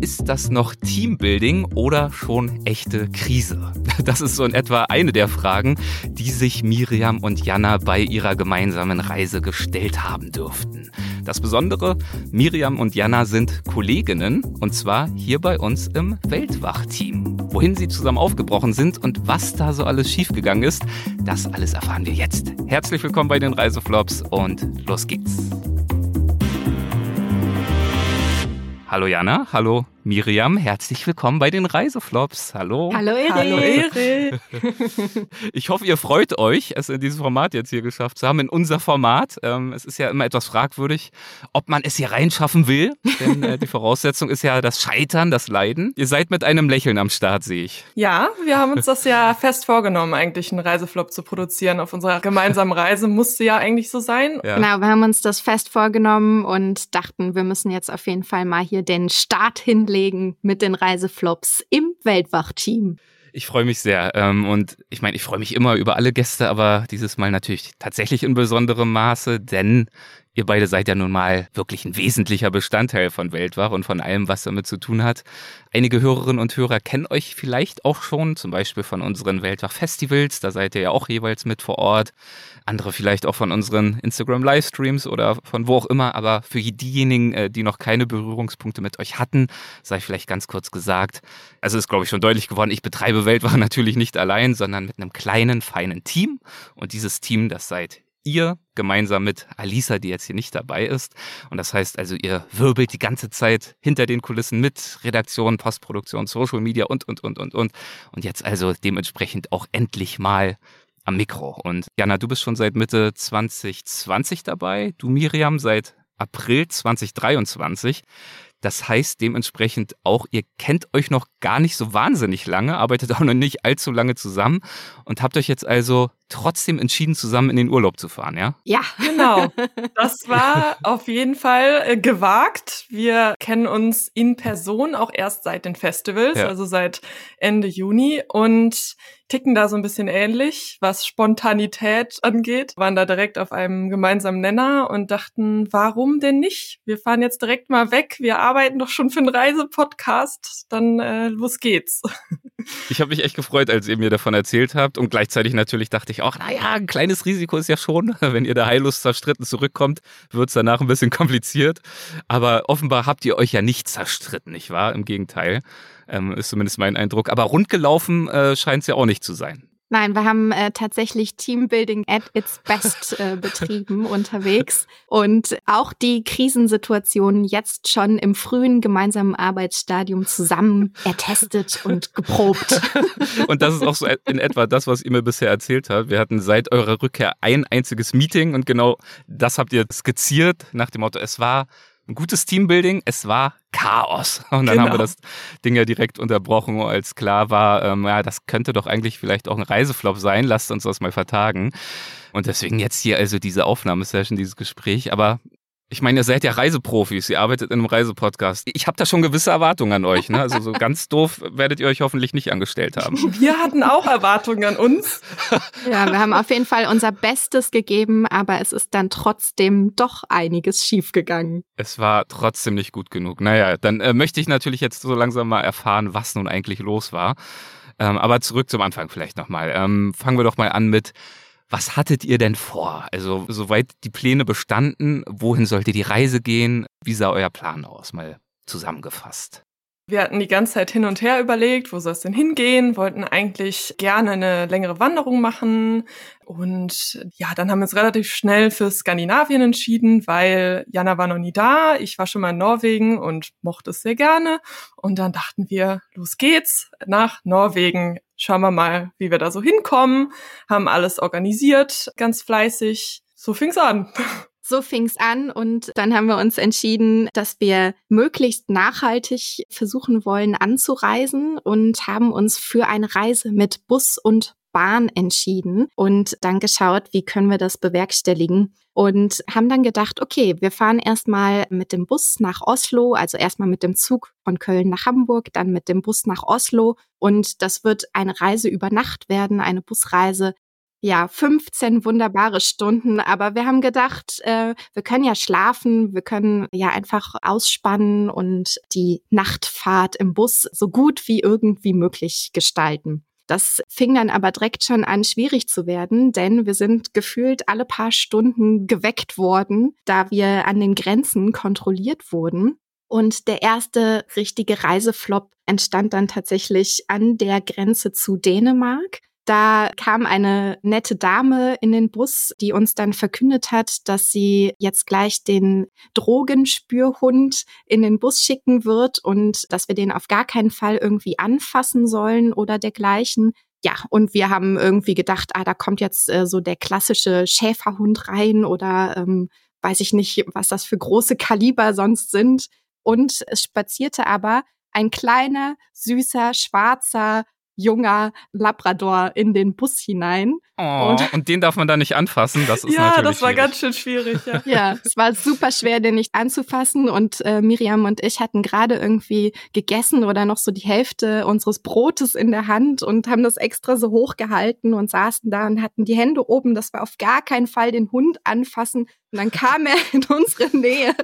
ist das noch Teambuilding oder schon echte Krise? Das ist so in etwa eine der Fragen, die sich Miriam und Jana bei ihrer gemeinsamen Reise gestellt haben dürften. Das Besondere, Miriam und Jana sind Kolleginnen und zwar hier bei uns im Weltwachteam. Wohin sie zusammen aufgebrochen sind und was da so alles schiefgegangen ist, das alles erfahren wir jetzt. Herzlich willkommen bei den Reiseflops und los geht's. Hallo Jana, hallo Miriam, herzlich willkommen bei den Reiseflops. Hallo. Hallo Erik. Hallo Erik. ich hoffe, ihr freut euch, es in diesem Format jetzt hier geschafft zu haben, in unser Format. Ähm, es ist ja immer etwas fragwürdig, ob man es hier reinschaffen will, denn äh, die Voraussetzung ist ja das Scheitern, das Leiden. Ihr seid mit einem Lächeln am Start, sehe ich. Ja, wir haben uns das ja fest vorgenommen, eigentlich einen Reiseflop zu produzieren auf unserer gemeinsamen Reise. Musste ja eigentlich so sein. Ja. Genau, wir haben uns das fest vorgenommen und dachten, wir müssen jetzt auf jeden Fall mal hier den Start hin loslegen mit den Reiseflops im Weltwachteam. Ich freue mich sehr. Ähm, und ich meine, ich freue mich immer über alle Gäste, aber dieses Mal natürlich tatsächlich in besonderem Maße, denn Ihr beide seid ja nun mal wirklich ein wesentlicher Bestandteil von Weltwach und von allem, was damit zu tun hat. Einige Hörerinnen und Hörer kennen euch vielleicht auch schon, zum Beispiel von unseren Weltwach-Festivals, da seid ihr ja auch jeweils mit vor Ort. Andere vielleicht auch von unseren Instagram-Livestreams oder von wo auch immer. Aber für diejenigen, äh, die noch keine Berührungspunkte mit euch hatten, sei vielleicht ganz kurz gesagt, also ist, glaube ich, schon deutlich geworden, ich betreibe Weltwach natürlich nicht allein, sondern mit einem kleinen, feinen Team. Und dieses Team, das seid ihr gemeinsam mit Alisa, die jetzt hier nicht dabei ist. Und das heißt also, ihr wirbelt die ganze Zeit hinter den Kulissen mit Redaktion, Postproduktion, Social Media und, und, und, und, und. Und jetzt also dementsprechend auch endlich mal am Mikro. Und Jana, du bist schon seit Mitte 2020 dabei. Du, Miriam, seit April 2023. Das heißt dementsprechend auch, ihr kennt euch noch gar nicht so wahnsinnig lange, arbeitet auch noch nicht allzu lange zusammen und habt euch jetzt also trotzdem entschieden, zusammen in den Urlaub zu fahren, ja? Ja, genau. Das war auf jeden Fall äh, gewagt. Wir kennen uns in Person auch erst seit den Festivals, ja. also seit Ende Juni und ticken da so ein bisschen ähnlich, was Spontanität angeht. Waren da direkt auf einem gemeinsamen Nenner und dachten, warum denn nicht? Wir fahren jetzt direkt mal weg. Wir arbeiten doch schon für einen Reisepodcast. Dann äh, los geht's. Ich habe mich echt gefreut, als ihr mir davon erzählt habt und gleichzeitig natürlich dachte ich auch, naja, ein kleines Risiko ist ja schon, wenn ihr da heillos zerstritten zurückkommt, wird's danach ein bisschen kompliziert. Aber offenbar habt ihr euch ja nicht zerstritten, nicht wahr? Im Gegenteil, ähm, ist zumindest mein Eindruck. Aber rundgelaufen äh, scheint es ja auch nicht zu sein. Nein, wir haben äh, tatsächlich Teambuilding at its best äh, betrieben unterwegs und auch die Krisensituationen jetzt schon im frühen gemeinsamen Arbeitsstadium zusammen ertestet und geprobt. Und das ist auch so in etwa das, was ihr mir bisher erzählt habt. Wir hatten seit eurer Rückkehr ein einziges Meeting und genau das habt ihr skizziert nach dem Motto, es war ein gutes Teambuilding, es war Chaos. Und dann genau. haben wir das Ding ja direkt unterbrochen, als klar war, ähm, ja, das könnte doch eigentlich vielleicht auch ein Reiseflop sein, lasst uns das mal vertagen. Und deswegen jetzt hier also diese Aufnahmesession, dieses Gespräch. Aber ich meine, ihr seid ja Reiseprofis, ihr arbeitet in einem Reisepodcast. Ich habe da schon gewisse Erwartungen an euch. Ne? Also so ganz doof werdet ihr euch hoffentlich nicht angestellt haben. Wir hatten auch Erwartungen an uns. Ja, wir haben auf jeden Fall unser Bestes gegeben, aber es ist dann trotzdem doch einiges schiefgegangen. Es war trotzdem nicht gut genug. Naja, dann äh, möchte ich natürlich jetzt so langsam mal erfahren, was nun eigentlich los war. Ähm, aber zurück zum Anfang vielleicht nochmal. Ähm, fangen wir doch mal an mit was hattet ihr denn vor? Also, soweit die Pläne bestanden, wohin sollte die Reise gehen? Wie sah euer Plan aus? Mal zusammengefasst. Wir hatten die ganze Zeit hin und her überlegt, wo soll es denn hingehen, wollten eigentlich gerne eine längere Wanderung machen. Und ja, dann haben wir uns relativ schnell für Skandinavien entschieden, weil Jana war noch nie da. Ich war schon mal in Norwegen und mochte es sehr gerne. Und dann dachten wir, los geht's nach Norwegen. Schauen wir mal, wie wir da so hinkommen. Haben alles organisiert, ganz fleißig. So fing's an. So fing's an und dann haben wir uns entschieden, dass wir möglichst nachhaltig versuchen wollen anzureisen und haben uns für eine Reise mit Bus und Bahn entschieden und dann geschaut, wie können wir das bewerkstelligen und haben dann gedacht, okay, wir fahren erstmal mit dem Bus nach Oslo, also erstmal mit dem Zug von Köln nach Hamburg, dann mit dem Bus nach Oslo und das wird eine Reise über Nacht werden, eine Busreise ja, 15 wunderbare Stunden. Aber wir haben gedacht, äh, wir können ja schlafen, wir können ja einfach ausspannen und die Nachtfahrt im Bus so gut wie irgendwie möglich gestalten. Das fing dann aber direkt schon an, schwierig zu werden, denn wir sind gefühlt alle paar Stunden geweckt worden, da wir an den Grenzen kontrolliert wurden. Und der erste richtige Reiseflop entstand dann tatsächlich an der Grenze zu Dänemark. Da kam eine nette Dame in den Bus, die uns dann verkündet hat, dass sie jetzt gleich den Drogenspürhund in den Bus schicken wird und dass wir den auf gar keinen Fall irgendwie anfassen sollen oder dergleichen. Ja, und wir haben irgendwie gedacht, ah, da kommt jetzt äh, so der klassische Schäferhund rein oder ähm, weiß ich nicht, was das für große Kaliber sonst sind. Und es spazierte aber ein kleiner, süßer, schwarzer junger Labrador in den Bus hinein. Oh, und, und, den darf man da nicht anfassen. Das ist ja, natürlich das war schwierig. ganz schön schwierig. Ja. ja, es war super schwer, den nicht anzufassen. Und äh, Miriam und ich hatten gerade irgendwie gegessen oder noch so die Hälfte unseres Brotes in der Hand und haben das extra so hochgehalten und saßen da und hatten die Hände oben, dass wir auf gar keinen Fall den Hund anfassen. Und dann kam er in unsere Nähe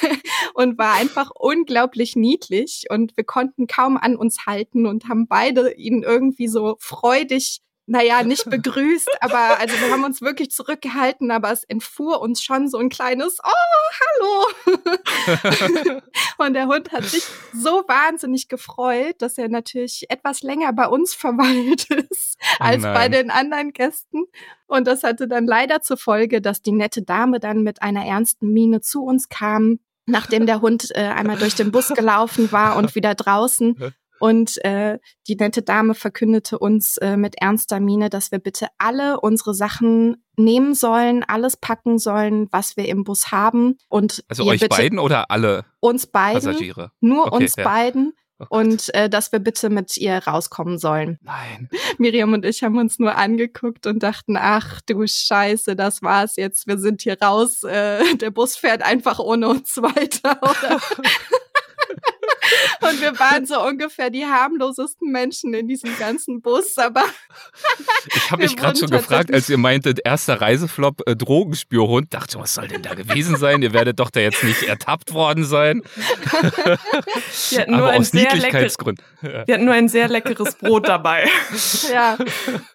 und war einfach unglaublich niedlich. Und wir konnten kaum an uns halten und haben beide ihn irgendwie so freudig naja, nicht begrüßt, aber also wir haben uns wirklich zurückgehalten, aber es entfuhr uns schon so ein kleines Oh, hallo. und der Hund hat sich so wahnsinnig gefreut, dass er natürlich etwas länger bei uns verweilt ist oh als bei den anderen Gästen. Und das hatte dann leider zur Folge, dass die nette Dame dann mit einer ernsten Miene zu uns kam, nachdem der Hund äh, einmal durch den Bus gelaufen war und wieder draußen und äh, die nette Dame verkündete uns äh, mit ernster Miene, dass wir bitte alle unsere Sachen nehmen sollen, alles packen sollen, was wir im Bus haben. Und also euch beiden oder alle uns beiden, Passagiere? Nur okay, uns ja. beiden. Oh und äh, dass wir bitte mit ihr rauskommen sollen. Nein. Miriam und ich haben uns nur angeguckt und dachten, ach du Scheiße, das war's jetzt. Wir sind hier raus. Äh, der Bus fährt einfach ohne uns weiter. Und wir waren so ungefähr die harmlosesten Menschen in diesem ganzen Bus, aber. ich habe mich gerade schon gefragt, als ihr meintet, erster Reiseflop, äh, Drogenspürhund, dachte, was soll denn da gewesen sein? ihr werdet doch da jetzt nicht ertappt worden sein. wir hatten nur aber ein aus sehr Niedlichkeitsgründen. Wir hatten nur ein sehr leckeres Brot dabei. ja.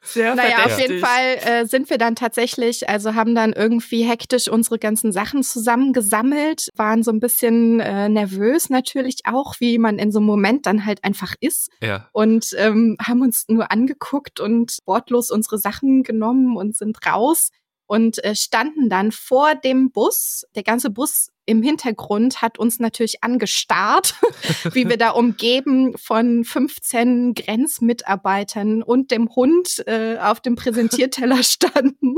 Sehr naja, auf jeden Fall äh, sind wir dann tatsächlich, also haben dann irgendwie hektisch unsere ganzen Sachen zusammengesammelt, waren so ein bisschen äh, nervös natürlich auch, wie man in so einem Moment dann halt einfach ist. Ja. Und ähm, haben uns nur angeguckt und wortlos unsere Sachen genommen und sind raus und äh, standen dann vor dem Bus. Der ganze Bus im Hintergrund hat uns natürlich angestarrt, wie wir da umgeben von 15 Grenzmitarbeitern und dem Hund äh, auf dem Präsentierteller standen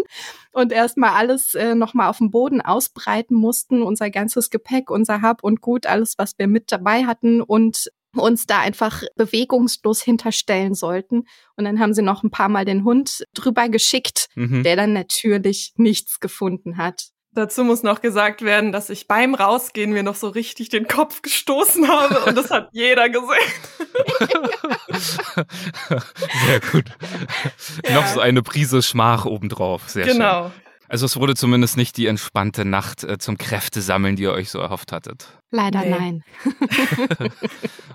und erstmal alles äh, nochmal auf dem Boden ausbreiten mussten, unser ganzes Gepäck, unser Hab und Gut, alles, was wir mit dabei hatten und uns da einfach bewegungslos hinterstellen sollten. Und dann haben sie noch ein paar Mal den Hund drüber geschickt, mhm. der dann natürlich nichts gefunden hat. Dazu muss noch gesagt werden, dass ich beim Rausgehen mir noch so richtig den Kopf gestoßen habe und das hat jeder gesehen. Sehr gut. Ja. Noch so eine Prise Schmach obendrauf. Sehr genau. schön. Also es wurde zumindest nicht die entspannte Nacht äh, zum Kräftesammeln, die ihr euch so erhofft hattet. Leider nee. nein.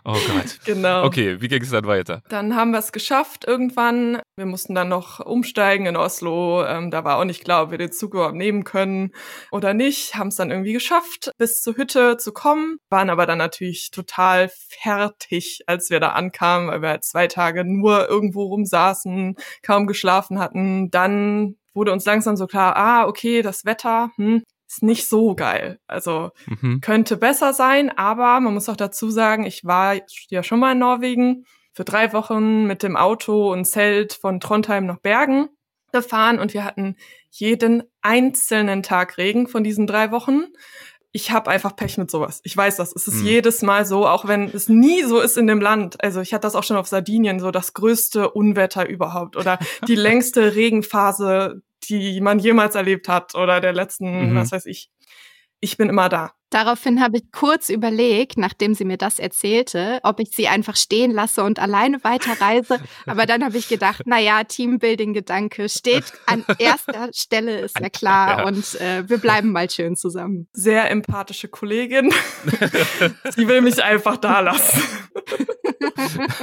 oh Gott. Genau. Okay, wie ging es dann weiter? Dann haben wir es geschafft irgendwann. Wir mussten dann noch umsteigen in Oslo. Ähm, da war auch nicht klar, ob wir den Zug überhaupt nehmen können oder nicht. Haben es dann irgendwie geschafft, bis zur Hütte zu kommen. Waren aber dann natürlich total fertig, als wir da ankamen, weil wir halt zwei Tage nur irgendwo rumsaßen, kaum geschlafen hatten. Dann wurde uns langsam so klar, ah, okay, das Wetter, hm, ist nicht so geil. Also mhm. könnte besser sein, aber man muss auch dazu sagen, ich war ja schon mal in Norwegen für drei Wochen mit dem Auto und Zelt von Trondheim nach Bergen gefahren und wir hatten jeden einzelnen Tag Regen von diesen drei Wochen ich habe einfach Pech mit sowas. Ich weiß das. Es ist mhm. jedes Mal so, auch wenn es nie so ist in dem Land. Also ich hatte das auch schon auf Sardinien, so das größte Unwetter überhaupt oder die längste Regenphase, die man jemals erlebt hat oder der letzten, mhm. was weiß ich. ich bin immer da. Daraufhin habe ich kurz überlegt, nachdem sie mir das erzählte, ob ich sie einfach stehen lasse und alleine weiterreise. Aber dann habe ich gedacht, na ja, Teambuilding-Gedanke steht an erster Stelle, ist ja klar. Ja. Und äh, wir bleiben mal schön zusammen. Sehr empathische Kollegin. sie will mich einfach da lassen.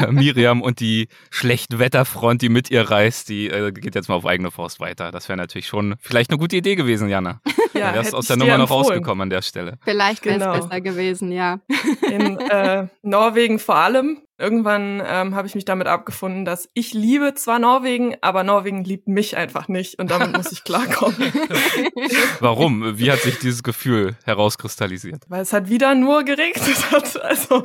Miriam und die schlechte Wetterfront, die mit ihr reist, die äh, geht jetzt mal auf eigene Faust weiter. Das wäre natürlich schon vielleicht eine gute Idee gewesen, Jana. Ja, Dann wärst aus der Nummer noch rausgekommen an der Stelle. Vielleicht wäre es genau. besser gewesen, ja. In äh, Norwegen vor allem irgendwann ähm, habe ich mich damit abgefunden, dass ich liebe zwar Norwegen, aber Norwegen liebt mich einfach nicht und damit muss ich klarkommen. Warum? Wie hat sich dieses Gefühl herauskristallisiert? Weil es halt wieder nur geregnet hat. Also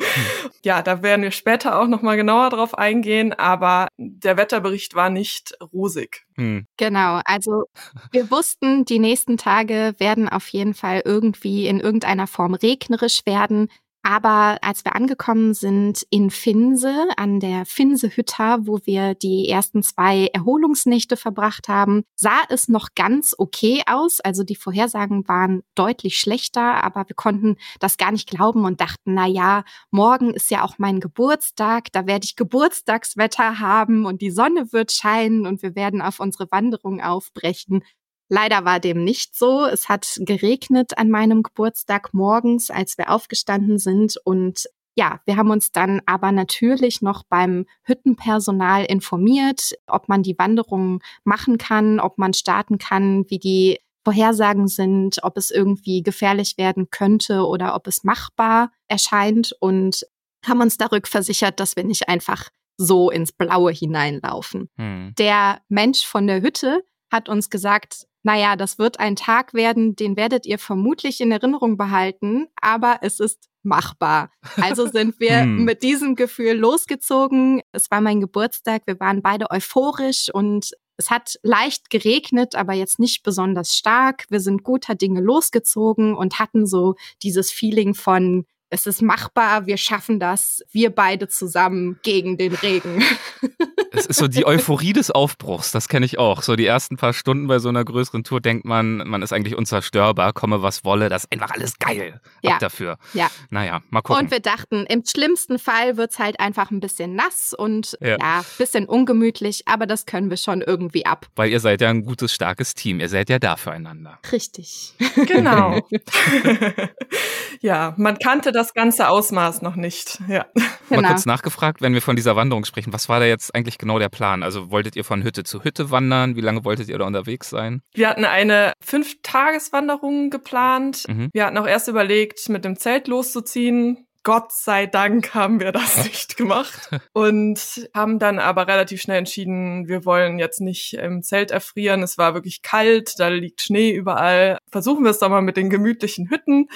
ja, da werden wir später auch noch mal genauer drauf eingehen, aber der Wetterbericht war nicht rosig. Hm. Genau, also wir wussten, die nächsten Tage werden auf jeden Fall irgendwie in irgendeiner Form regnerisch werden. Aber als wir angekommen sind in Finse, an der Finse-Hütta, wo wir die ersten zwei Erholungsnächte verbracht haben, sah es noch ganz okay aus. Also die Vorhersagen waren deutlich schlechter, aber wir konnten das gar nicht glauben und dachten, na ja, morgen ist ja auch mein Geburtstag, da werde ich Geburtstagswetter haben und die Sonne wird scheinen und wir werden auf unsere Wanderung aufbrechen. Leider war dem nicht so. Es hat geregnet an meinem Geburtstag morgens, als wir aufgestanden sind. Und ja, wir haben uns dann aber natürlich noch beim Hüttenpersonal informiert, ob man die Wanderung machen kann, ob man starten kann, wie die Vorhersagen sind, ob es irgendwie gefährlich werden könnte oder ob es machbar erscheint und haben uns darüber versichert, dass wir nicht einfach so ins Blaue hineinlaufen. Hm. Der Mensch von der Hütte hat uns gesagt, naja, das wird ein Tag werden, den werdet ihr vermutlich in Erinnerung behalten, aber es ist machbar. Also sind wir hm. mit diesem Gefühl losgezogen. Es war mein Geburtstag, wir waren beide euphorisch und es hat leicht geregnet, aber jetzt nicht besonders stark. Wir sind guter Dinge losgezogen und hatten so dieses Feeling von, es ist machbar, wir schaffen das, wir beide zusammen gegen den Regen. Es ist so die Euphorie des Aufbruchs, das kenne ich auch. So die ersten paar Stunden bei so einer größeren Tour denkt man, man ist eigentlich unzerstörbar, komme was wolle, das ist einfach alles geil. Ja. Ab dafür. Ja. Naja, mal gucken. Und wir dachten, im schlimmsten Fall wird es halt einfach ein bisschen nass und ja, ja, bisschen ungemütlich, aber das können wir schon irgendwie ab. Weil ihr seid ja ein gutes, starkes Team. Ihr seid ja da füreinander. Richtig. Genau. ja, man kannte das ganze Ausmaß noch nicht. Ja. Genau. Mal kurz nachgefragt, wenn wir von dieser Wanderung sprechen, was war da jetzt eigentlich genau der Plan? Also wolltet ihr von Hütte zu Hütte wandern? Wie lange wolltet ihr da unterwegs sein? Wir hatten eine Fünf-Tages-Wanderung geplant. Mhm. Wir hatten auch erst überlegt, mit dem Zelt loszuziehen. Gott sei Dank haben wir das nicht gemacht und haben dann aber relativ schnell entschieden, wir wollen jetzt nicht im Zelt erfrieren. Es war wirklich kalt, da liegt Schnee überall. Versuchen wir es doch mal mit den gemütlichen Hütten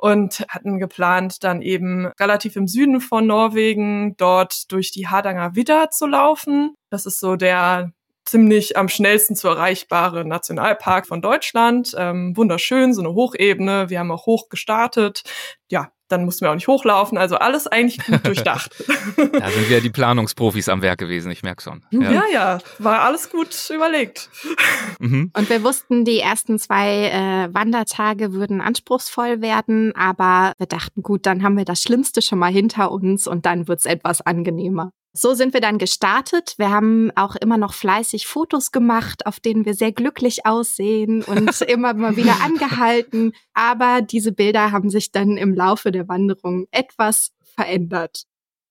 und hatten geplant, dann eben relativ im Süden von Norwegen dort durch die Hardanger Widder zu laufen. Das ist so der ziemlich am schnellsten zu erreichbare Nationalpark von Deutschland. Ähm, wunderschön, so eine Hochebene. Wir haben auch hoch gestartet. Ja, dann mussten wir auch nicht hochlaufen. Also alles eigentlich gut durchdacht. da sind wir die Planungsprofis am Werk gewesen, ich merke schon. Ja. ja. ja, war alles gut überlegt. Mhm. Und wir wussten, die ersten zwei äh, Wandertage würden anspruchsvoll werden, aber wir dachten, gut, dann haben wir das Schlimmste schon mal hinter uns und dann wird's etwas angenehmer. So sind wir dann gestartet. Wir haben auch immer noch fleißig Fotos gemacht, auf denen wir sehr glücklich aussehen und immer mal wieder angehalten. Aber diese Bilder haben sich dann im Laufe der Wanderung etwas verändert.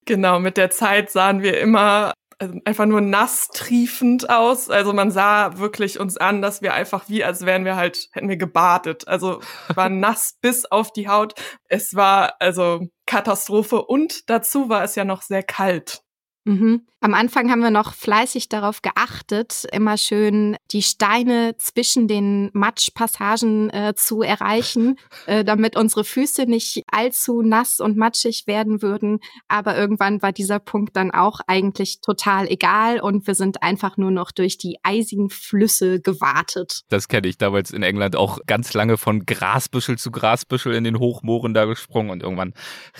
Genau, mit der Zeit sahen wir immer also einfach nur nass triefend aus. Also man sah wirklich uns an, dass wir einfach wie, als wären wir halt, hätten wir gebadet. Also war nass bis auf die Haut. Es war also Katastrophe und dazu war es ja noch sehr kalt. Mhm. Am Anfang haben wir noch fleißig darauf geachtet, immer schön die Steine zwischen den Matschpassagen äh, zu erreichen, äh, damit unsere Füße nicht allzu nass und matschig werden würden. Aber irgendwann war dieser Punkt dann auch eigentlich total egal und wir sind einfach nur noch durch die eisigen Flüsse gewartet. Das kenne ich damals in England auch ganz lange von Grasbüschel zu Grasbüschel in den Hochmooren da gesprungen und irgendwann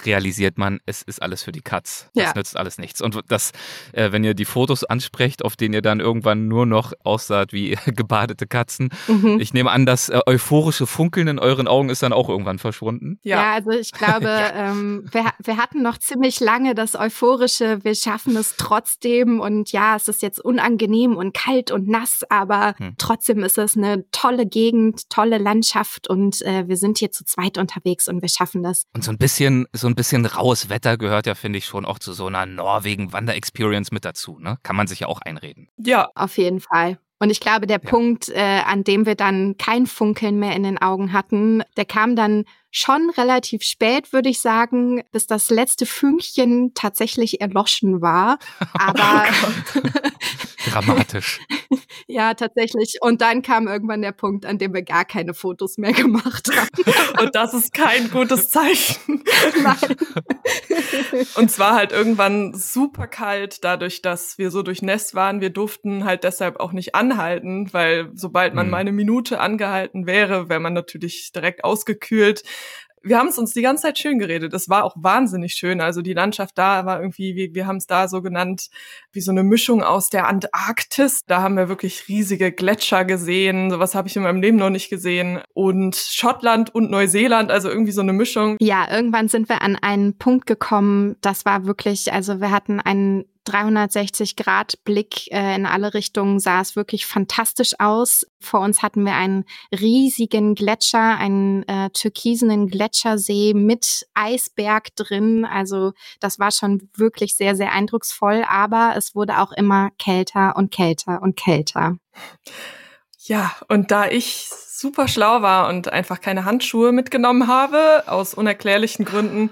realisiert man, es ist alles für die Katz. Das ja. nützt alles nichts. Und dass, äh, wenn ihr die Fotos ansprecht, auf denen ihr dann irgendwann nur noch aussaht wie gebadete Katzen, mhm. ich nehme an, das äh, euphorische Funkeln in euren Augen ist dann auch irgendwann verschwunden. Ja, ja also ich glaube, ja. ähm, wir, wir hatten noch ziemlich lange das euphorische, wir schaffen es trotzdem und ja, es ist jetzt unangenehm und kalt und nass, aber hm. trotzdem ist es eine tolle Gegend, tolle Landschaft und äh, wir sind hier zu zweit unterwegs und wir schaffen das. Und so ein bisschen, so ein bisschen raues Wetter gehört ja, finde ich, schon auch zu so einer Norwegen-Wander-Experience mit dazu. Ne? Kann man sich ja auch einreden. Ja. Auf jeden Fall. Und ich glaube, der ja. Punkt, äh, an dem wir dann kein Funkeln mehr in den Augen hatten, der kam dann schon relativ spät, würde ich sagen, bis das letzte Fünkchen tatsächlich erloschen war. Aber oh dramatisch. Ja, tatsächlich. Und dann kam irgendwann der Punkt, an dem wir gar keine Fotos mehr gemacht haben. Und das ist kein gutes Zeichen. Nein. Und zwar halt irgendwann super kalt, dadurch, dass wir so durchnässt waren. Wir durften halt deshalb auch nicht anhalten, weil sobald man mhm. mal eine Minute angehalten wäre, wäre man natürlich direkt ausgekühlt wir haben es uns die ganze Zeit schön geredet. Es war auch wahnsinnig schön. Also die Landschaft da war irgendwie, wie, wir haben es da so genannt, wie so eine Mischung aus der Antarktis. Da haben wir wirklich riesige Gletscher gesehen. Sowas habe ich in meinem Leben noch nicht gesehen. Und Schottland und Neuseeland, also irgendwie so eine Mischung. Ja, irgendwann sind wir an einen Punkt gekommen. Das war wirklich, also wir hatten einen 360-Grad-Blick äh, in alle Richtungen sah es wirklich fantastisch aus. Vor uns hatten wir einen riesigen Gletscher, einen äh, türkisenen Gletschersee mit Eisberg drin. Also das war schon wirklich sehr, sehr eindrucksvoll, aber es wurde auch immer kälter und kälter und kälter. Ja, und da ich super schlau war und einfach keine Handschuhe mitgenommen habe, aus unerklärlichen Gründen,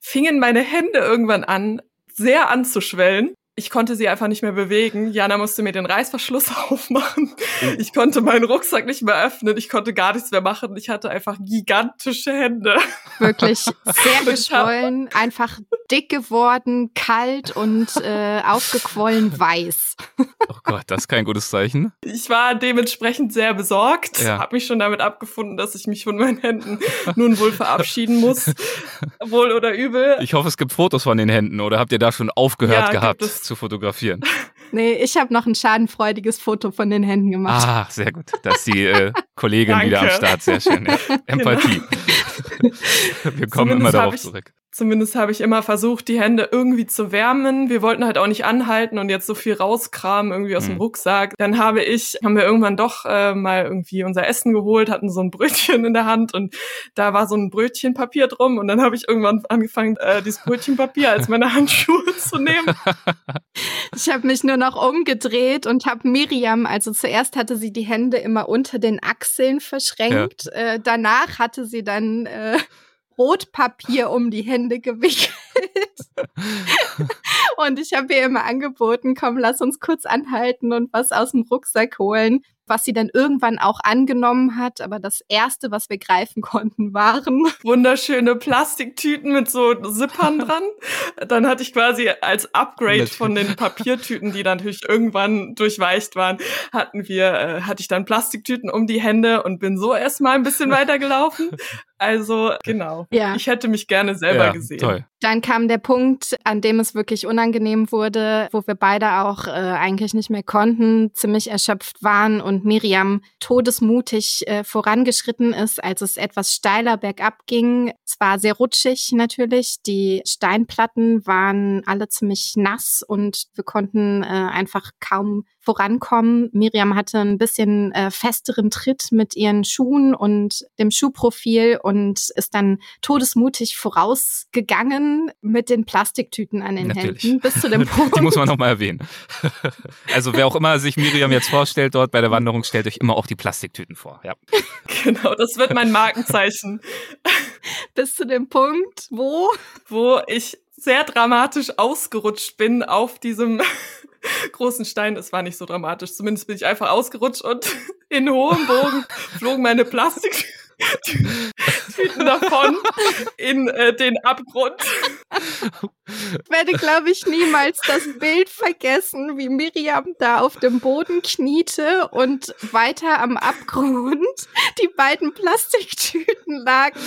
fingen meine Hände irgendwann an, sehr anzuschwellen. Ich konnte sie einfach nicht mehr bewegen. Jana musste mir den Reißverschluss aufmachen. Ich konnte meinen Rucksack nicht mehr öffnen. Ich konnte gar nichts mehr machen. Ich hatte einfach gigantische Hände. Wirklich sehr geschwollen, einfach dick geworden, kalt und äh, aufgequollen weiß. Oh Gott, das ist kein gutes Zeichen. Ich war dementsprechend sehr besorgt. Ja. Habe mich schon damit abgefunden, dass ich mich von meinen Händen nun wohl verabschieden muss. Wohl oder übel. Ich hoffe, es gibt Fotos von den Händen oder habt ihr da schon aufgehört ja, gehabt? Zu fotografieren. Nee, ich habe noch ein schadenfreudiges Foto von den Händen gemacht. Ah, sehr gut. Das ist die äh, Kollegin wieder am Start. Sehr schön. Ja. Empathie. Genau. Wir kommen Zumindest immer darauf zurück. Zumindest habe ich immer versucht, die Hände irgendwie zu wärmen. Wir wollten halt auch nicht anhalten und jetzt so viel rauskramen irgendwie aus mhm. dem Rucksack. Dann habe ich, haben wir irgendwann doch äh, mal irgendwie unser Essen geholt, hatten so ein Brötchen in der Hand und da war so ein Brötchenpapier drum und dann habe ich irgendwann angefangen, äh, dieses Brötchenpapier als meine Handschuhe zu nehmen. Ich habe mich nur noch umgedreht und habe Miriam, also zuerst hatte sie die Hände immer unter den Achseln verschränkt, ja. äh, danach hatte sie dann äh, Brotpapier um die Hände gewickelt. und ich habe ihr immer angeboten, komm, lass uns kurz anhalten und was aus dem Rucksack holen was sie dann irgendwann auch angenommen hat. Aber das erste, was wir greifen konnten, waren wunderschöne Plastiktüten mit so Zippern dran. Dann hatte ich quasi als Upgrade von den Papiertüten, die dann natürlich irgendwann durchweicht waren, hatten wir, äh, hatte ich dann Plastiktüten um die Hände und bin so erstmal ein bisschen weitergelaufen. Also genau. Ja. Ich hätte mich gerne selber ja, gesehen. Toll. Dann kam der Punkt, an dem es wirklich unangenehm wurde, wo wir beide auch äh, eigentlich nicht mehr konnten, ziemlich erschöpft waren und Miriam todesmutig äh, vorangeschritten ist, als es etwas steiler bergab ging. Es war sehr rutschig natürlich. Die Steinplatten waren alle ziemlich nass und wir konnten äh, einfach kaum vorankommen. Miriam hatte ein bisschen äh, festeren Tritt mit ihren Schuhen und dem Schuhprofil und ist dann todesmutig vorausgegangen mit den Plastiktüten an den Natürlich. Händen bis zu dem Punkt. Die muss man nochmal erwähnen. also wer auch immer sich Miriam jetzt vorstellt dort bei der Wanderung, stellt euch immer auch die Plastiktüten vor. Ja. Genau, das wird mein Markenzeichen. bis zu dem Punkt, wo? Wo ich sehr dramatisch ausgerutscht bin auf diesem großen Stein. Es war nicht so dramatisch. Zumindest bin ich einfach ausgerutscht und in hohem Bogen flogen meine Plastiktüten davon in äh, den Abgrund. Ich werde, glaube ich, niemals das Bild vergessen, wie Miriam da auf dem Boden kniete und weiter am Abgrund die beiden Plastiktüten lagen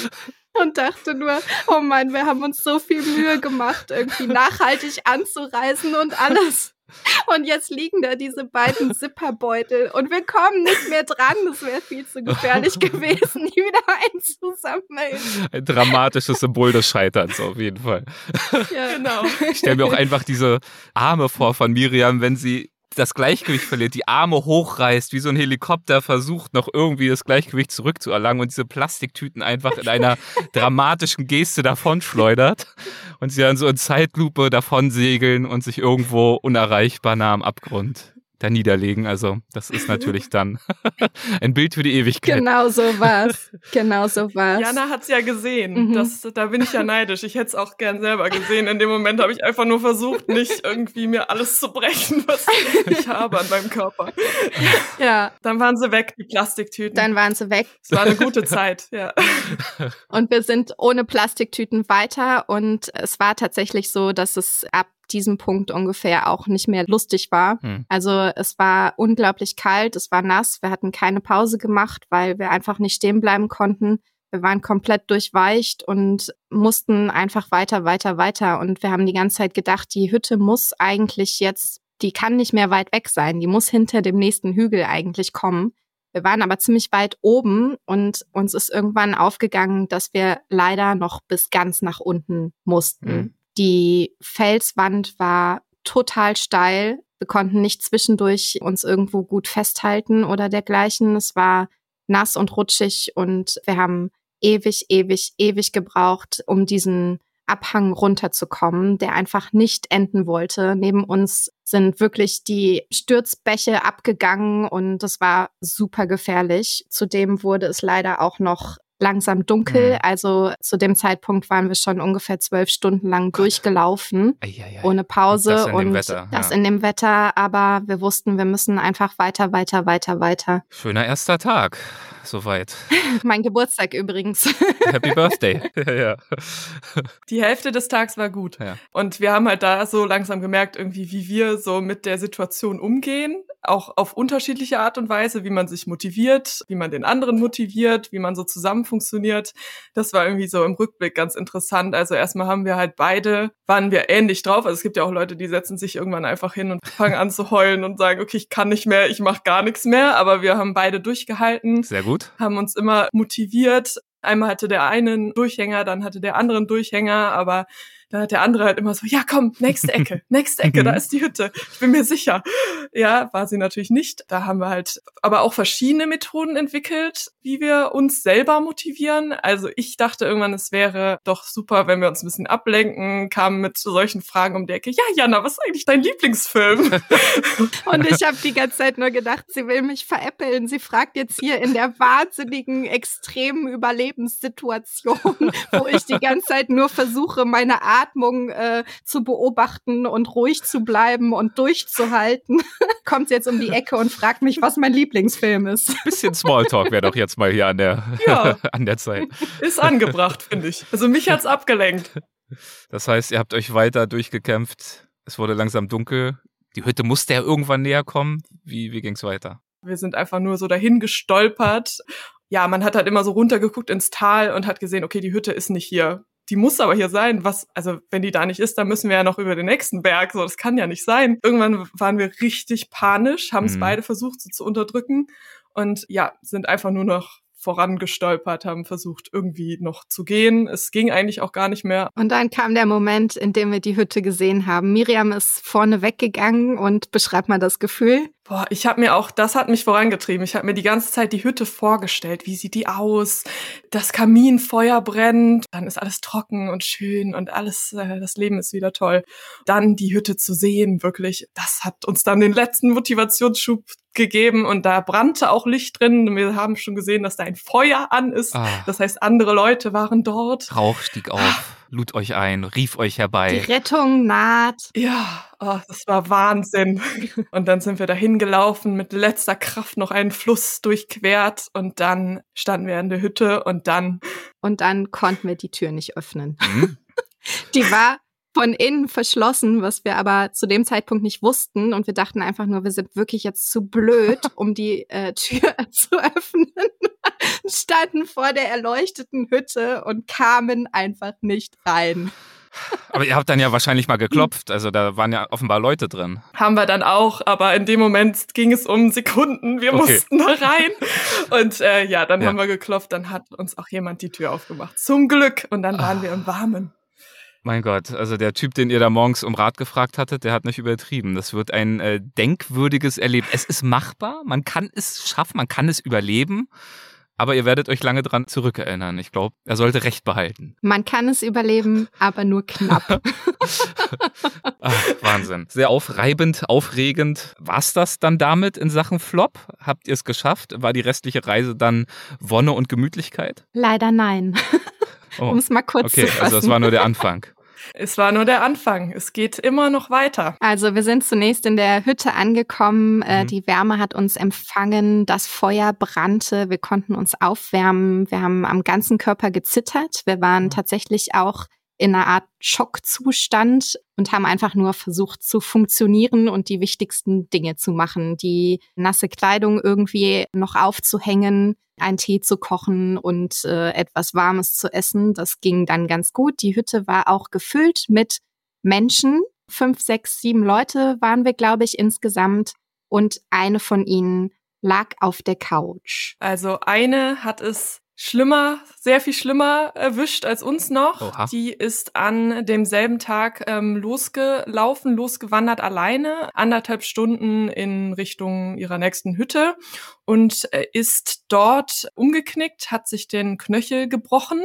und dachte nur, oh Mann, wir haben uns so viel Mühe gemacht, irgendwie nachhaltig anzureisen und alles. Und jetzt liegen da diese beiden Zipperbeutel und wir kommen nicht mehr dran. Das wäre viel zu gefährlich gewesen, die wieder einzusammeln. Ein dramatisches Symbol des Scheiterns auf jeden Fall. Ja, genau. Ich stelle mir auch einfach diese Arme vor von Miriam, wenn sie das Gleichgewicht verliert, die Arme hochreißt, wie so ein Helikopter versucht, noch irgendwie das Gleichgewicht zurückzuerlangen und diese Plastiktüten einfach in einer dramatischen Geste davonschleudert und sie dann so in Zeitlupe davon segeln und sich irgendwo unerreichbar nah am Abgrund da niederlegen. Also das ist natürlich dann ein Bild für die Ewigkeit. Genau so war's. Genau so war's. Jana hat's ja gesehen. Mhm. Das, da bin ich ja neidisch. Ich hätte es auch gern selber gesehen. In dem Moment habe ich einfach nur versucht, nicht irgendwie mir alles zu brechen, was ich habe an meinem Körper. Ja. Dann waren sie weg, die Plastiktüten. Dann waren sie weg. Es war eine gute Zeit, ja. Und wir sind ohne Plastiktüten weiter und es war tatsächlich so, dass es ab diesem Punkt ungefähr auch nicht mehr lustig war. Hm. Also es war unglaublich kalt, es war nass, wir hatten keine Pause gemacht, weil wir einfach nicht stehen bleiben konnten. Wir waren komplett durchweicht und mussten einfach weiter, weiter, weiter. Und wir haben die ganze Zeit gedacht, die Hütte muss eigentlich jetzt, die kann nicht mehr weit weg sein, die muss hinter dem nächsten Hügel eigentlich kommen. Wir waren aber ziemlich weit oben und uns ist irgendwann aufgegangen, dass wir leider noch bis ganz nach unten mussten. Mhm. Die Felswand war total steil. Wir konnten nicht zwischendurch uns irgendwo gut festhalten oder dergleichen. Es war nass und rutschig und wir haben ewig, ewig, ewig gebraucht, um diesen Abhang runterzukommen, der einfach nicht enden wollte. Neben uns sind wirklich die Stürzbäche abgegangen und das war super gefährlich. Zudem wurde es leider auch noch langsam dunkel. Mhm. Also zu dem Zeitpunkt waren wir schon ungefähr zwölf Stunden lang Gott. durchgelaufen, Eieiei. ohne Pause das und Wetter, das ja. in dem Wetter. Aber wir wussten, wir müssen einfach weiter, weiter, weiter, weiter. Schöner erster Tag, soweit. mein Geburtstag übrigens. Happy Birthday. ja, Die Hälfte des Tags war gut. Ja. Und wir haben halt da so langsam gemerkt, irgendwie, wie wir so mit der Situation umgehen auch auf unterschiedliche Art und Weise, wie man sich motiviert, wie man den anderen motiviert, wie man so zusammen funktioniert. Das war irgendwie so im Rückblick ganz interessant. Also erstmal haben wir halt beide, waren wir ähnlich drauf. Also es gibt ja auch Leute, die setzen sich irgendwann einfach hin und fangen an zu heulen und sagen, okay, ich kann nicht mehr, ich mache gar nichts mehr. Aber wir haben beide durchgehalten. Sehr gut. Haben uns immer motiviert. Einmal hatte der einen Durchhänger, dann hatte der andere einen Durchhänger, aber hat der andere halt immer so, ja komm, nächste Ecke, nächste Ecke, da mhm. ist die Hütte. Ich bin mir sicher. Ja, war sie natürlich nicht. Da haben wir halt aber auch verschiedene Methoden entwickelt, wie wir uns selber motivieren. Also ich dachte irgendwann, es wäre doch super, wenn wir uns ein bisschen ablenken, kamen mit solchen Fragen um die Ecke. Ja, Jana, was ist eigentlich dein Lieblingsfilm? Und ich habe die ganze Zeit nur gedacht, sie will mich veräppeln. Sie fragt jetzt hier in der wahnsinnigen, extremen Überlebenssituation, wo ich die ganze Zeit nur versuche, meine Atmung äh, zu beobachten und ruhig zu bleiben und durchzuhalten, kommt jetzt um die Ecke und fragt mich, was mein Lieblingsfilm ist. Bisschen Smalltalk wäre doch jetzt mal hier an der, ja. an der Zeit. Ist angebracht, finde ich. Also mich hat's abgelenkt. Das heißt, ihr habt euch weiter durchgekämpft. Es wurde langsam dunkel. Die Hütte musste ja irgendwann näher kommen. Wie, wie ging's weiter? Wir sind einfach nur so dahin gestolpert. Ja, man hat halt immer so runtergeguckt ins Tal und hat gesehen, okay, die Hütte ist nicht hier die muss aber hier sein. Was, also wenn die da nicht ist, dann müssen wir ja noch über den nächsten Berg. So, das kann ja nicht sein. Irgendwann waren wir richtig panisch, haben es mhm. beide versucht so zu unterdrücken und ja, sind einfach nur noch vorangestolpert, haben versucht, irgendwie noch zu gehen. Es ging eigentlich auch gar nicht mehr. Und dann kam der Moment, in dem wir die Hütte gesehen haben. Miriam ist vorne weggegangen und beschreibt mal das Gefühl. Boah, ich habe mir auch, das hat mich vorangetrieben. Ich habe mir die ganze Zeit die Hütte vorgestellt. Wie sieht die aus? Das Kaminfeuer brennt, dann ist alles trocken und schön und alles, äh, das Leben ist wieder toll. Dann die Hütte zu sehen, wirklich, das hat uns dann den letzten Motivationsschub gegeben und da brannte auch Licht drin. Wir haben schon gesehen, dass da ein Feuer an ist. Ah. Das heißt, andere Leute waren dort. Rauch stieg auf, lud euch ein, rief euch herbei. Die Rettung naht. Ja, oh, das war Wahnsinn. Und dann sind wir dahin gelaufen, mit letzter Kraft noch einen Fluss durchquert und dann standen wir in der Hütte und dann. Und dann konnten wir die Tür nicht öffnen. Mhm. Die war von innen verschlossen, was wir aber zu dem Zeitpunkt nicht wussten. Und wir dachten einfach nur, wir sind wirklich jetzt zu blöd, um die äh, Tür zu öffnen. standen vor der erleuchteten Hütte und kamen einfach nicht rein. Aber ihr habt dann ja wahrscheinlich mal geklopft, also da waren ja offenbar Leute drin. Haben wir dann auch, aber in dem Moment ging es um Sekunden. Wir okay. mussten da rein. Und äh, ja, dann ja. haben wir geklopft, dann hat uns auch jemand die Tür aufgemacht. Zum Glück. Und dann waren oh. wir im Warmen. Mein Gott, also der Typ, den ihr da morgens um Rat gefragt hattet, der hat nicht übertrieben. Das wird ein äh, denkwürdiges Erleben. Es ist machbar, man kann es schaffen, man kann es überleben. Aber ihr werdet euch lange dran zurückerinnern. Ich glaube, er sollte Recht behalten. Man kann es überleben, aber nur knapp. Ach, Wahnsinn. Sehr aufreibend, aufregend. War's das dann damit in Sachen Flop? Habt ihr es geschafft? War die restliche Reise dann Wonne und Gemütlichkeit? Leider nein. Oh. um es mal kurz okay, zu fassen. Also das war nur der Anfang. Es war nur der Anfang. Es geht immer noch weiter. Also wir sind zunächst in der Hütte angekommen. Äh, mhm. Die Wärme hat uns empfangen. Das Feuer brannte. Wir konnten uns aufwärmen. Wir haben am ganzen Körper gezittert. Wir waren mhm. tatsächlich auch in einer Art Schockzustand und haben einfach nur versucht zu funktionieren und die wichtigsten Dinge zu machen, die nasse Kleidung irgendwie noch aufzuhängen, einen Tee zu kochen und äh, etwas Warmes zu essen. Das ging dann ganz gut. Die Hütte war auch gefüllt mit Menschen. Fünf, sechs, sieben Leute waren wir, glaube ich, insgesamt. Und eine von ihnen lag auf der Couch. Also eine hat es schlimmer, sehr viel schlimmer erwischt als uns noch. Oha. Die ist an demselben Tag ähm, losgelaufen, losgewandert alleine, anderthalb Stunden in Richtung ihrer nächsten Hütte und äh, ist dort umgeknickt, hat sich den Knöchel gebrochen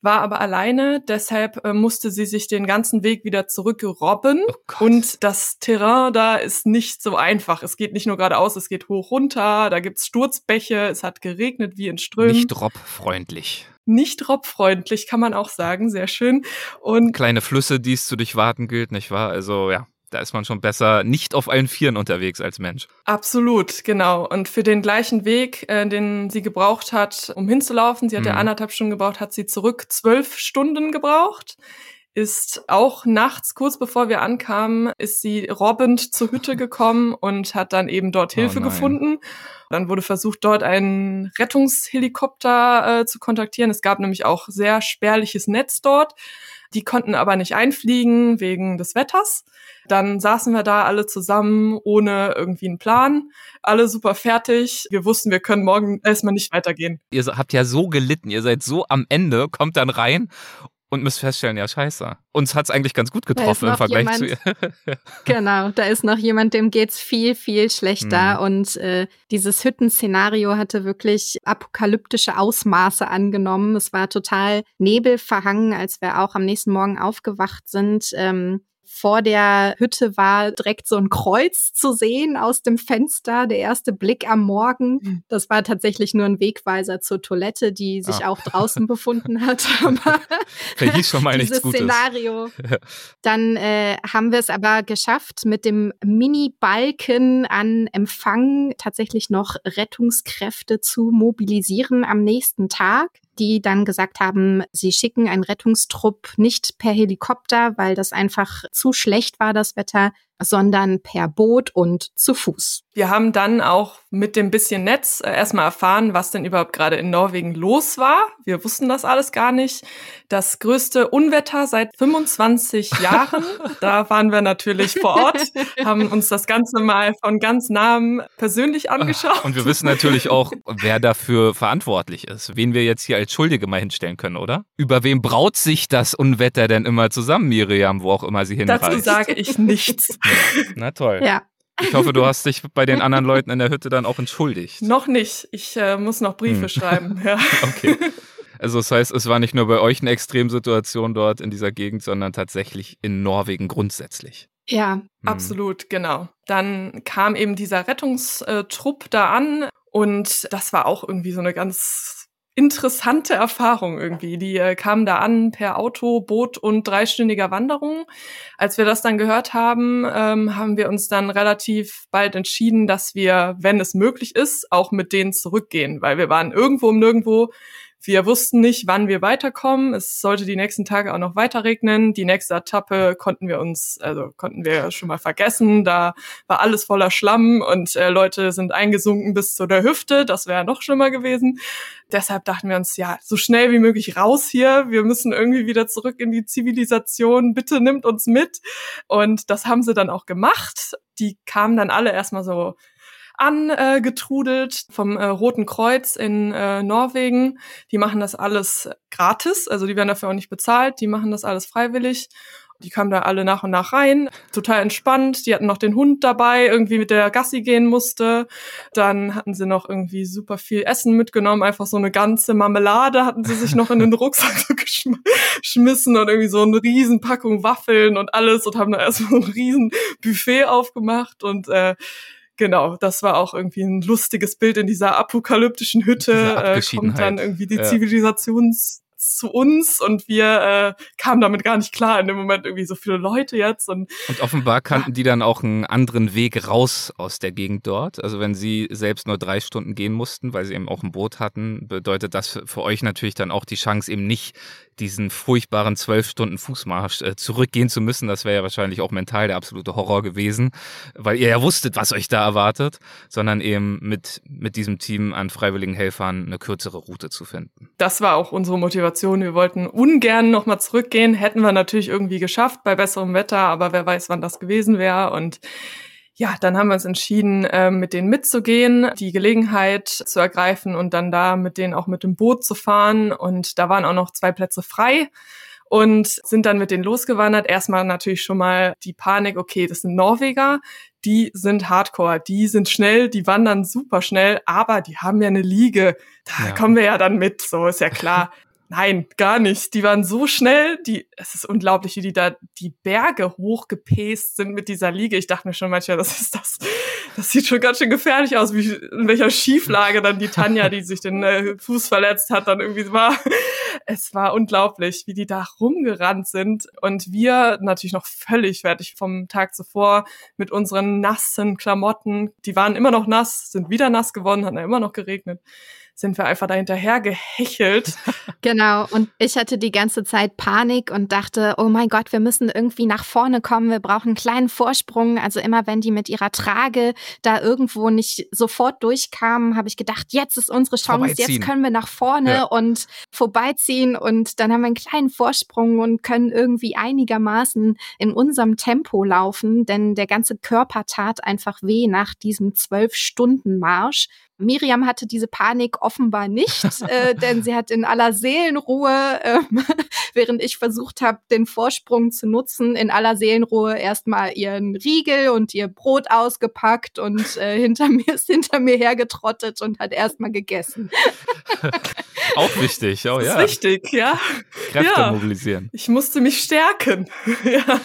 war aber alleine, deshalb äh, musste sie sich den ganzen Weg wieder zurückrobben. Oh und das Terrain da ist nicht so einfach. Es geht nicht nur geradeaus, es geht hoch runter, da gibt's Sturzbäche, es hat geregnet wie in Strömen. Nicht robfreundlich. Nicht robfreundlich, kann man auch sagen, sehr schön. Und kleine Flüsse, die es zu durchwarten gilt, nicht wahr? Also ja da ist man schon besser nicht auf allen Vieren unterwegs als Mensch. Absolut, genau. Und für den gleichen Weg, äh, den sie gebraucht hat, um hinzulaufen, sie hat mhm. ja anderthalb Stunden gebraucht, hat sie zurück zwölf Stunden gebraucht. Ist auch nachts, kurz bevor wir ankamen, ist sie robbend zur Hütte gekommen und hat dann eben dort oh Hilfe oh gefunden. Dann wurde versucht, dort einen Rettungshelikopter äh, zu kontaktieren. Es gab nämlich auch sehr spärliches Netz dort. Die konnten aber nicht einfliegen wegen des Wetters. Dann saßen wir da alle zusammen ohne irgendwie einen Plan, alle super fertig. Wir wussten, wir können morgen erstmal nicht weitergehen. Ihr habt ja so gelitten, ihr seid so am Ende, kommt dann rein und müsst feststellen, ja, scheiße. Uns hat's eigentlich ganz gut getroffen im Vergleich jemand, zu ihr. genau, da ist noch jemand, dem geht's viel, viel schlechter. Mhm. Und äh, dieses Hüttenszenario hatte wirklich apokalyptische Ausmaße angenommen. Es war total nebelverhangen, als wir auch am nächsten Morgen aufgewacht sind. Ähm, vor der Hütte war direkt so ein Kreuz zu sehen aus dem Fenster, der erste Blick am Morgen. Hm. Das war tatsächlich nur ein Wegweiser zur Toilette, die sich ah. auch draußen befunden hat. Aber hieß schon mal dieses Gutes. Szenario. Dann äh, haben wir es aber geschafft, mit dem Mini-Balken an Empfang tatsächlich noch Rettungskräfte zu mobilisieren am nächsten Tag die dann gesagt haben, sie schicken einen Rettungstrupp nicht per Helikopter, weil das einfach zu schlecht war, das Wetter, sondern per Boot und zu Fuß. Wir haben dann auch mit dem bisschen Netz äh, erstmal erfahren, was denn überhaupt gerade in Norwegen los war. Wir wussten das alles gar nicht. Das größte Unwetter seit 25 Jahren. da waren wir natürlich vor Ort, haben uns das Ganze mal von ganz nahem persönlich angeschaut. Und wir wissen natürlich auch, wer dafür verantwortlich ist, wen wir jetzt hier als Schuldige mal hinstellen können, oder? Über wem braut sich das Unwetter denn immer zusammen, Miriam, wo auch immer sie hinreist? Dazu sage ich nichts. Na toll. Ja. Ich hoffe, du hast dich bei den anderen Leuten in der Hütte dann auch entschuldigt. Noch nicht. Ich äh, muss noch Briefe hm. schreiben. Ja. Okay. Also das heißt, es war nicht nur bei euch eine Extremsituation dort in dieser Gegend, sondern tatsächlich in Norwegen grundsätzlich. Ja, hm. absolut, genau. Dann kam eben dieser Rettungstrupp da an und das war auch irgendwie so eine ganz interessante Erfahrung irgendwie. Die äh, kamen da an per Auto, Boot und dreistündiger Wanderung. Als wir das dann gehört haben, ähm, haben wir uns dann relativ bald entschieden, dass wir, wenn es möglich ist, auch mit denen zurückgehen, weil wir waren irgendwo um nirgendwo. Wir wussten nicht, wann wir weiterkommen. Es sollte die nächsten Tage auch noch weiter regnen. Die nächste Etappe konnten wir uns, also konnten wir schon mal vergessen. Da war alles voller Schlamm und äh, Leute sind eingesunken bis zu der Hüfte. Das wäre noch schlimmer gewesen. Deshalb dachten wir uns, ja, so schnell wie möglich raus hier. Wir müssen irgendwie wieder zurück in die Zivilisation. Bitte nimmt uns mit. Und das haben sie dann auch gemacht. Die kamen dann alle erstmal so angetrudelt vom äh, Roten Kreuz in äh, Norwegen. Die machen das alles gratis, also die werden dafür auch nicht bezahlt, die machen das alles freiwillig. Die kamen da alle nach und nach rein, total entspannt. Die hatten noch den Hund dabei, irgendwie mit der Gassi gehen musste. Dann hatten sie noch irgendwie super viel Essen mitgenommen, einfach so eine ganze Marmelade hatten sie sich noch in den Rucksack so geschmissen und irgendwie so eine riesen Packung Waffeln und alles und haben da erstmal so ein riesen Buffet aufgemacht und äh, Genau, das war auch irgendwie ein lustiges Bild in dieser apokalyptischen Hütte. Äh, kommt dann irgendwie die ja. Zivilisations zu uns und wir äh, kamen damit gar nicht klar in dem Moment irgendwie so viele Leute jetzt und und offenbar kannten ja. die dann auch einen anderen Weg raus aus der Gegend dort. Also wenn sie selbst nur drei Stunden gehen mussten, weil sie eben auch ein Boot hatten, bedeutet das für euch natürlich dann auch die Chance eben nicht diesen furchtbaren zwölf Stunden Fußmarsch äh, zurückgehen zu müssen. Das wäre ja wahrscheinlich auch mental der absolute Horror gewesen, weil ihr ja wusstet, was euch da erwartet, sondern eben mit mit diesem Team an freiwilligen Helfern eine kürzere Route zu finden. Das war auch unsere Motivation. Wir wollten ungern nochmal zurückgehen. Hätten wir natürlich irgendwie geschafft bei besserem Wetter, aber wer weiß, wann das gewesen wäre. Und ja, dann haben wir uns entschieden, äh, mit denen mitzugehen, die Gelegenheit zu ergreifen und dann da mit denen auch mit dem Boot zu fahren. Und da waren auch noch zwei Plätze frei und sind dann mit denen losgewandert. Erstmal natürlich schon mal die Panik, okay, das sind Norweger, die sind hardcore, die sind schnell, die wandern super schnell, aber die haben ja eine Liege. Da ja. kommen wir ja dann mit, so ist ja klar. Nein, gar nicht. Die waren so schnell, die, es ist unglaublich, wie die da die Berge hochgepäst sind mit dieser Liege. Ich dachte mir schon manchmal, das ist das, das sieht schon ganz schön gefährlich aus, wie, in welcher Schieflage dann die Tanja, die sich den äh, Fuß verletzt hat, dann irgendwie war. Es war unglaublich, wie die da rumgerannt sind. Und wir natürlich noch völlig fertig vom Tag zuvor mit unseren nassen Klamotten. Die waren immer noch nass, sind wieder nass geworden, hat ja immer noch geregnet sind wir einfach da hinterher gehechelt. Genau. Und ich hatte die ganze Zeit Panik und dachte, oh mein Gott, wir müssen irgendwie nach vorne kommen. Wir brauchen einen kleinen Vorsprung. Also immer wenn die mit ihrer Trage da irgendwo nicht sofort durchkamen, habe ich gedacht, jetzt ist unsere Chance. Jetzt können wir nach vorne ja. und vorbeiziehen. Und dann haben wir einen kleinen Vorsprung und können irgendwie einigermaßen in unserem Tempo laufen. Denn der ganze Körper tat einfach weh nach diesem zwölf Stunden Marsch. Miriam hatte diese Panik offenbar nicht, äh, denn sie hat in aller Seelenruhe, äh, während ich versucht habe, den Vorsprung zu nutzen, in aller Seelenruhe erstmal ihren Riegel und ihr Brot ausgepackt und äh, hinter mir ist hinter mir hergetrottet und hat erstmal gegessen. Auch wichtig, oh ja. Das ist wichtig, ja. Kräfte ja. mobilisieren. Ich musste mich stärken. ja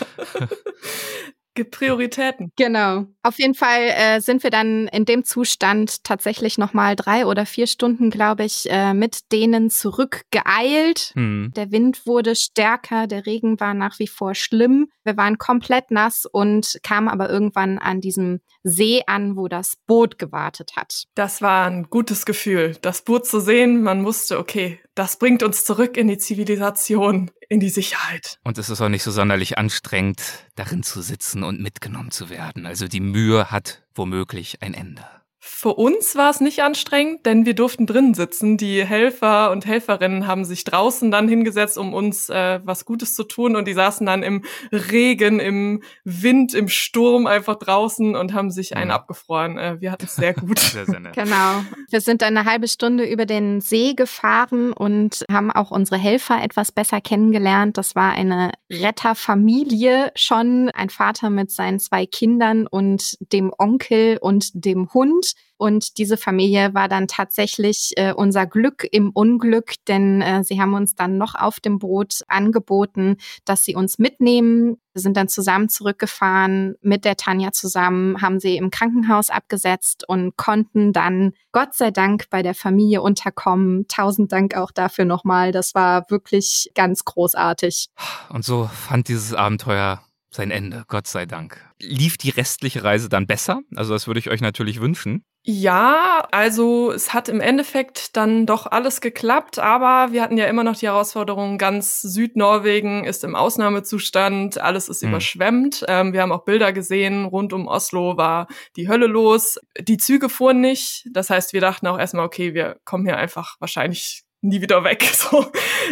Prioritäten. Genau. Auf jeden Fall äh, sind wir dann in dem Zustand tatsächlich nochmal drei oder vier Stunden, glaube ich, äh, mit denen zurückgeeilt. Mhm. Der Wind wurde stärker, der Regen war nach wie vor schlimm. Wir waren komplett nass und kamen aber irgendwann an diesem See an, wo das Boot gewartet hat. Das war ein gutes Gefühl, das Boot zu sehen. Man wusste, okay, das bringt uns zurück in die Zivilisation, in die Sicherheit. Und es ist auch nicht so sonderlich anstrengend, darin zu sitzen und mitgenommen zu werden. Also die Mühe hat womöglich ein Ende. Für uns war es nicht anstrengend, denn wir durften drinnen sitzen. Die Helfer und Helferinnen haben sich draußen dann hingesetzt, um uns äh, was Gutes zu tun. Und die saßen dann im Regen, im Wind, im Sturm einfach draußen und haben sich einen mhm. abgefroren. Äh, wir hatten es sehr gut. sehr, sehr genau. Wir sind eine halbe Stunde über den See gefahren und haben auch unsere Helfer etwas besser kennengelernt. Das war eine Retterfamilie schon, ein Vater mit seinen zwei Kindern und dem Onkel und dem Hund. Und diese Familie war dann tatsächlich äh, unser Glück im Unglück, denn äh, sie haben uns dann noch auf dem Boot angeboten, dass sie uns mitnehmen. Wir sind dann zusammen zurückgefahren mit der Tanja zusammen, haben sie im Krankenhaus abgesetzt und konnten dann Gott sei Dank bei der Familie unterkommen. Tausend Dank auch dafür nochmal. Das war wirklich ganz großartig. Und so fand dieses Abenteuer sein Ende, Gott sei Dank. Lief die restliche Reise dann besser? Also das würde ich euch natürlich wünschen. Ja, also es hat im Endeffekt dann doch alles geklappt, aber wir hatten ja immer noch die Herausforderung, ganz Südnorwegen ist im Ausnahmezustand, alles ist mhm. überschwemmt. Ähm, wir haben auch Bilder gesehen, rund um Oslo war die Hölle los. Die Züge fuhren nicht, das heißt, wir dachten auch erstmal, okay, wir kommen hier einfach wahrscheinlich nie wieder weg. So,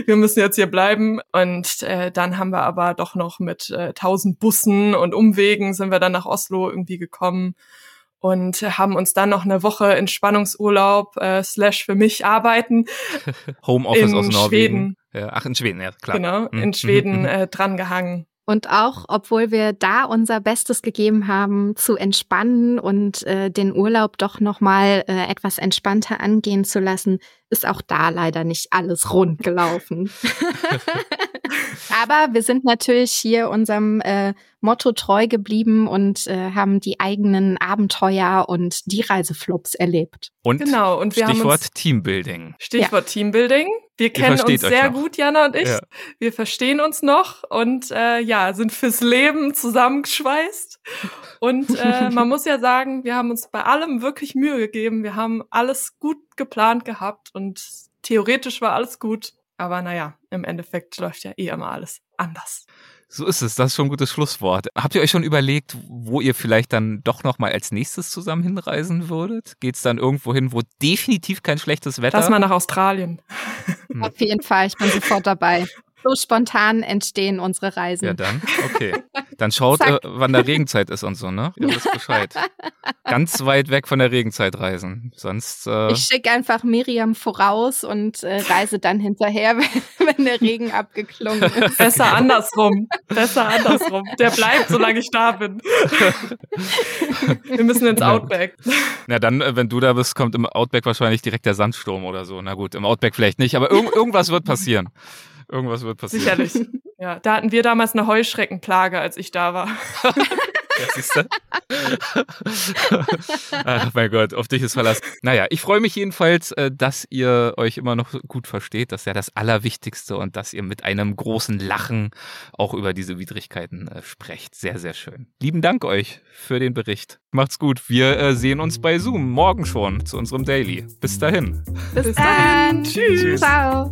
wir müssen jetzt hier bleiben. Und äh, dann haben wir aber doch noch mit äh, tausend Bussen und Umwegen sind wir dann nach Oslo irgendwie gekommen und haben uns dann noch eine Woche Entspannungsurlaub äh, slash für mich arbeiten. Homeoffice aus Norwegen. Ja, ach, in Schweden, ja, klar. Genau, in mhm. Schweden äh, drangehangen. Und auch, obwohl wir da unser Bestes gegeben haben, zu entspannen und äh, den Urlaub doch nochmal äh, etwas entspannter angehen zu lassen, ist auch da leider nicht alles rund gelaufen. Aber wir sind natürlich hier unserem äh, Motto treu geblieben und äh, haben die eigenen Abenteuer und die Reiseflops erlebt. Und genau, und wir Stichwort haben uns, Teambuilding. Stichwort ja. Teambuilding. Wir kennen uns sehr gut, Jana und ich. Ja. Wir verstehen uns noch und äh, ja, sind fürs Leben zusammengeschweißt. Und äh, man muss ja sagen, wir haben uns bei allem wirklich Mühe gegeben. Wir haben alles gut geplant gehabt und theoretisch war alles gut. Aber naja, im Endeffekt läuft ja eh immer alles anders. So ist es, das ist schon ein gutes Schlusswort. Habt ihr euch schon überlegt, wo ihr vielleicht dann doch nochmal als nächstes zusammen hinreisen würdet? Geht es dann irgendwo hin, wo definitiv kein schlechtes Wetter? Lass mal nach Australien. Hm. Auf jeden Fall, ich bin sofort dabei. So spontan entstehen unsere Reisen. Ja, dann, okay. Dann schaut, äh, wann der Regenzeit ist und so, ne? Ihr wisst Bescheid. Ganz weit weg von der Regenzeit reisen. Sonst. Äh ich schicke einfach Miriam voraus und äh, reise dann hinterher, wenn, wenn der Regen abgeklungen ist. Besser andersrum. Besser andersrum. Der bleibt, solange ich da bin. Wir müssen ins Outback. Na dann, äh, wenn du da bist, kommt im Outback wahrscheinlich direkt der Sandsturm oder so. Na gut, im Outback vielleicht nicht, aber irg irgendwas wird passieren. Irgendwas wird passieren. Sicherlich. Ja, da hatten wir damals eine Heuschreckenplage, als ich da war. Ja, siehst du? Ach mein Gott, auf dich ist Verlass. Naja, ich freue mich jedenfalls, äh, dass ihr euch immer noch gut versteht. Das ist ja das Allerwichtigste und dass ihr mit einem großen Lachen auch über diese Widrigkeiten äh, sprecht. Sehr, sehr schön. Lieben Dank euch für den Bericht. Macht's gut. Wir äh, sehen uns bei Zoom morgen schon zu unserem Daily. Bis dahin. Bis, Bis dann. Tschüss. Ciao.